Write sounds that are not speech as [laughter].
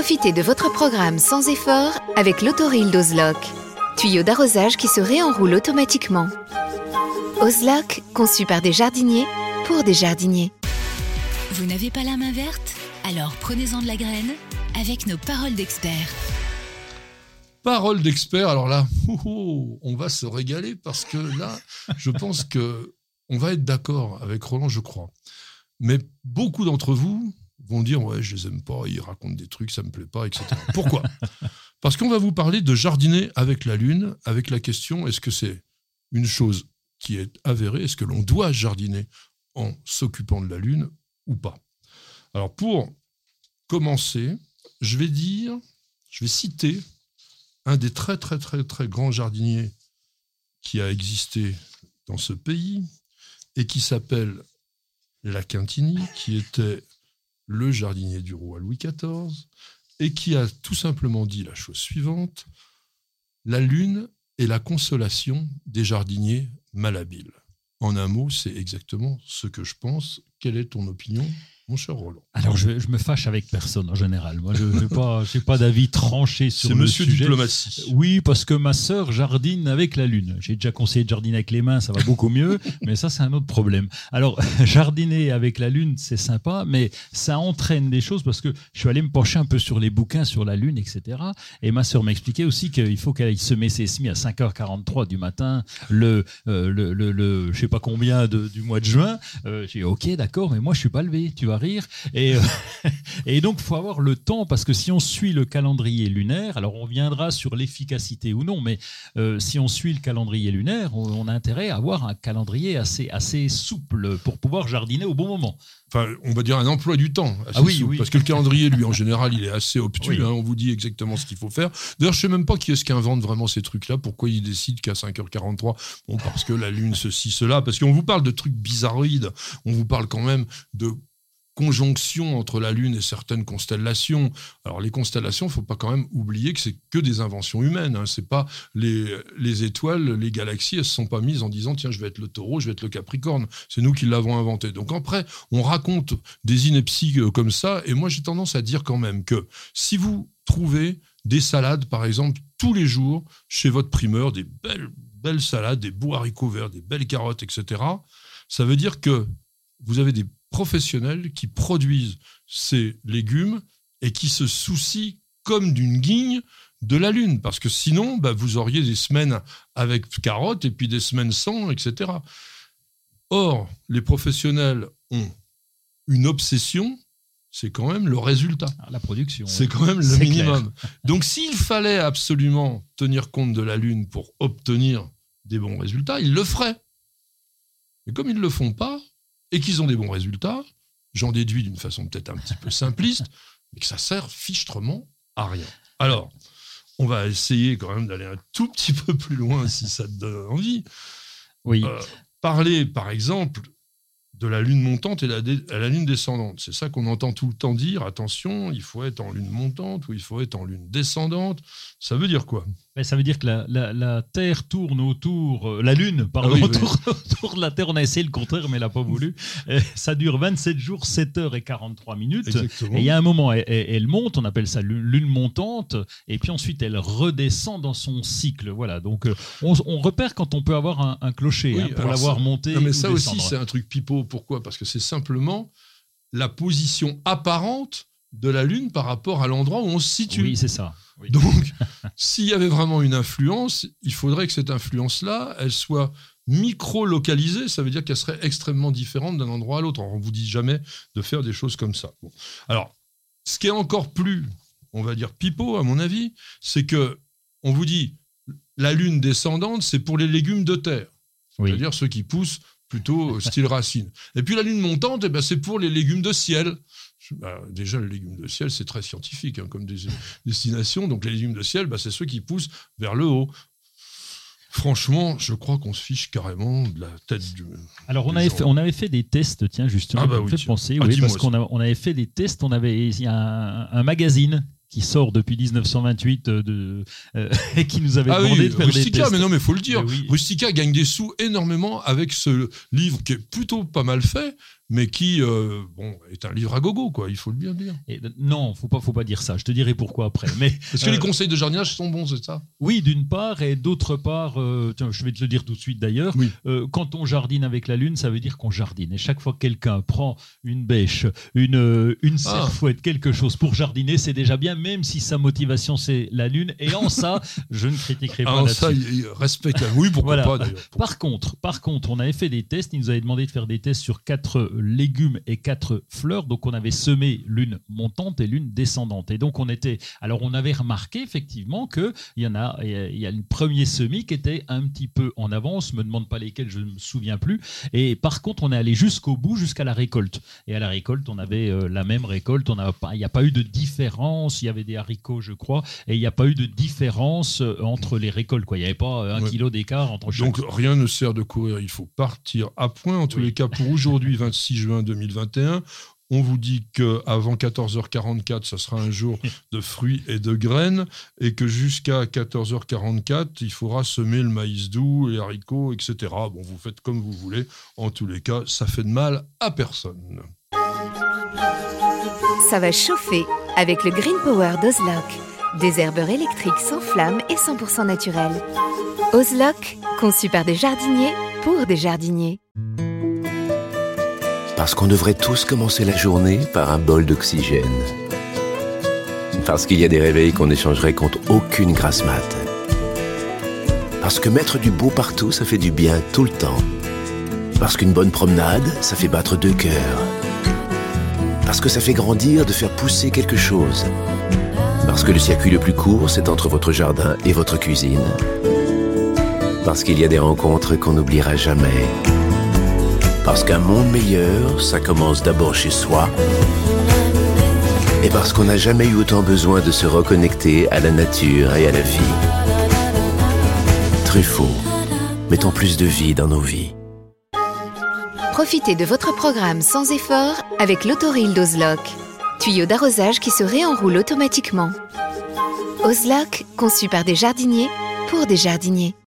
Profitez de votre programme sans effort avec l'autoril d'Ozlock. Tuyau d'arrosage qui se réenroule automatiquement. Ozlock, conçu par des jardiniers pour des jardiniers. Vous n'avez pas la main verte? Alors prenez-en de la graine avec nos paroles d'experts. Paroles d'experts, alors là, [laughs] on va se régaler parce que là, je pense que on va être d'accord avec Roland, je crois. Mais beaucoup d'entre vous vont dire ouais, je les aime pas, ils racontent des trucs, ça me plaît pas, etc. Pourquoi? [laughs] Parce qu'on va vous parler de jardiner avec la lune, avec la question est-ce que c'est une chose qui est avérée? Est-ce que l'on doit jardiner en s'occupant de la lune ou pas? Alors pour commencer, je vais dire, je vais citer un des très très très très grands jardiniers qui a existé dans ce pays et qui s'appelle La Quintini, qui était le jardinier du roi Louis XIV, et qui a tout simplement dit la chose suivante La lune est la consolation des jardiniers malhabiles. En un mot, c'est exactement ce que je pense. Quelle est ton opinion? Mon cher Roland. Alors, je, me fâche avec personne en général. Moi, je n'ai pas, [laughs] pas d'avis tranché sur le monsieur sujet. diplomatie. Oui, parce que ma sœur jardine avec la lune. J'ai déjà conseillé de jardiner avec les mains, ça va beaucoup mieux, [laughs] mais ça, c'est un autre problème. Alors, [laughs] jardiner avec la lune, c'est sympa, mais ça entraîne des choses parce que je suis allé me pencher un peu sur les bouquins sur la lune, etc. Et ma sœur m'expliquait aussi qu'il faut qu'elle aille semer ses semis à 5h43 du matin, le, euh, le, le, je sais pas combien du mois de juin. Euh, j'ai dit, ok, d'accord, mais moi, je suis pas levé, tu vas rire. Et, euh, [laughs] et donc, faut avoir le temps, parce que si on suit le calendrier lunaire, alors on viendra sur l'efficacité ou non, mais euh, si on suit le calendrier lunaire, on, a intérêt à avoir un calendrier assez, assez souple pour pouvoir jardiner au bon moment. Enfin, on va dire un emploi du temps. ah oui, oui, Parce que le calendrier, lui, en général, il est assez obtus. Hein, on vous dit exactement ce qu'il faut faire. D'ailleurs, je sais même pas qui est-ce qui invente vraiment ces trucs-là. Pourquoi il décide qu'à 5h43 Bon, parce que la Lune, ceci, cela. Parce qu'on vous parle de trucs bizarroïdes. On vous parle quand même de conjonction entre la Lune et certaines constellations. Alors les constellations, faut pas quand même oublier que c'est que des inventions humaines. Hein. C'est pas les, les étoiles, les galaxies, elles se sont pas mises en disant tiens je vais être le Taureau, je vais être le Capricorne. C'est nous qui l'avons inventé. Donc après, on raconte des inepties euh, comme ça. Et moi j'ai tendance à dire quand même que si vous trouvez des salades, par exemple, tous les jours chez votre primeur, des belles belles salades, des beaux haricots verts, des belles carottes, etc. Ça veut dire que vous avez des professionnels qui produisent ces légumes et qui se soucient comme d'une guigne de la lune, parce que sinon, bah, vous auriez des semaines avec carottes et puis des semaines sans, etc. Or, les professionnels ont une obsession, c'est quand même le résultat. Ah, la production. C'est quand même le minimum. [laughs] Donc, s'il fallait absolument tenir compte de la lune pour obtenir des bons résultats, ils le feraient. Mais comme ils ne le font pas, et qu'ils ont des bons résultats, j'en déduis d'une façon peut-être un petit peu simpliste, [laughs] mais que ça sert fichtrement à rien. Alors, on va essayer quand même d'aller un tout petit peu plus loin si ça te donne envie. Oui. Euh, parler, par exemple, de la lune montante et la, la lune descendante. C'est ça qu'on entend tout le temps dire, attention, il faut être en lune montante ou il faut être en lune descendante. Ça veut dire quoi? Ça veut dire que la, Terre tourne autour, euh, la Lune, pardon, ah [laughs] autour, de la Terre. On a essayé le contraire, mais elle n'a pas voulu. ça dure 27 jours, 7 heures et 43 minutes. Et il y a un moment, elle, monte, on appelle ça lune montante, et puis ensuite elle redescend dans son cycle. Voilà, donc euh, on, repère quand on peut avoir un, clocher hein, pour l'avoir monté. mais ça aussi, c'est un truc pipeau pourquoi? Parce que c'est simplement la position apparente de la Lune par rapport à l'endroit où on se situe. Oui, c'est ça. Oui. Donc, [laughs] s'il y avait vraiment une influence, il faudrait que cette influence-là, elle soit micro-localisée, ça veut dire qu'elle serait extrêmement différente d'un endroit à l'autre. On ne vous dit jamais de faire des choses comme ça. Bon. Alors, ce qui est encore plus, on va dire, pipeau, à mon avis, c'est que on vous dit la lune descendante, c'est pour les légumes de terre. Oui. C'est-à-dire ceux qui poussent plutôt style [laughs] racine. Et puis la lune montante, eh ben, c'est pour les légumes de ciel. Bah, déjà, les légumes de ciel, c'est très scientifique hein, comme des- destination. Donc les légumes de ciel, bah, c'est ceux qui poussent vers le haut. Franchement, je crois qu'on se fiche carrément de la tête du. Alors on avait, fait, on avait fait des tests, tiens justement, Ah bah oui, fait tiens. penser, Ah, oui, parce qu'on on avait fait des tests, on avait il y a un, un magazine qui sort depuis 1928 euh, de, euh, [laughs] et qui nous avait Ah demandé oui, de faire des tests. mais non, mais faut le dire. Oui. Rustica gagne des sous énormément avec ce livre qui est plutôt pas mal fait, mais qui euh, bon, est un livre à gogo, quoi. Il faut le bien dire. Et, euh, non, faut pas, faut pas dire ça. Je te dirai pourquoi après. Mais [laughs] Parce que Euh, les conseils de jardinage sont bons, c'est ça? Oui, d'une part, et d'autre part, euh, tiens, je vais te le dire tout de suite d'ailleurs. Oui. euh, quand on jardine avec la lune, ça veut dire qu'on jardine. Et chaque fois que quelqu'un prend une bêche, une euh, une Ah. serfouette, quelque chose pour jardiner, c'est déjà bien, même si sa motivation c'est la lune. Et en ça, [laughs] je ne critiquerai pas Ah, là-dessus. ça, il, il respecte. la- Oui, pourquoi Voilà. pas. Par contre, par contre, on avait fait des tests. Ils nous avaient demandé de faire des tests sur quatre légumes et quatre fleurs. Donc, on avait semé l'une montante et l'une descendante. Et donc, on était. Alors, on avait remarqué effectivement que il y en a. Il y a une premier semis qui était un petit peu en avance. Me demande pas lesquels, je ne me souviens plus. Et par contre, on est allé jusqu'au bout, jusqu'à la récolte. Et à la récolte, on avait euh, la même récolte. On n'a pas. Il n'y a pas eu de différence. Il y avait des haricots, je crois, et il n'y a pas eu de différence euh, entre les récoltes. Quoi. Il n'y avait pas euh, un Ouais. kilo d'écart entre chaque. Donc rien ne sert de courir, il faut partir à point. En tous Oui. les cas, pour aujourd'hui, [laughs] 26 juin 2021, on vous dit qu'avant 14h44, ça sera un jour [laughs] de fruits et de graines, et que jusqu'à 14h44, il faudra semer le maïs doux, les haricots, etc. Bon, vous faites comme vous voulez. En tous les cas, ça fait de mal à personne. Ça va chauffer avec le Green Power d'Ozlock. Des herbeurs électriques sans flamme et 100% naturels. Ozlock, conçu par des jardiniers pour des jardiniers. Parce qu'on devrait tous commencer la journée par un bol d'oxygène. Parce qu'il y a des réveils qu'on échangerait contre aucune grasse mat. Parce que mettre du beau partout, ça fait du bien tout le temps. Parce qu'une bonne promenade, ça fait battre deux cœurs. Parce que ça fait grandir de faire pousser quelque chose. Parce que le circuit le plus court, c'est entre votre jardin et votre cuisine. Parce qu'il y a des rencontres qu'on n'oubliera jamais. Parce qu'un monde meilleur, ça commence d'abord chez soi. Et parce qu'on n'a jamais eu autant besoin de se reconnecter à la nature et à la vie. Truffaut, mettons plus de vie dans nos vies. Profitez de votre programme sans effort avec l'autoril d'Ozlock. Tuyau d'arrosage qui se réenroule automatiquement. Ozlock, conçu par des jardiniers pour des jardiniers.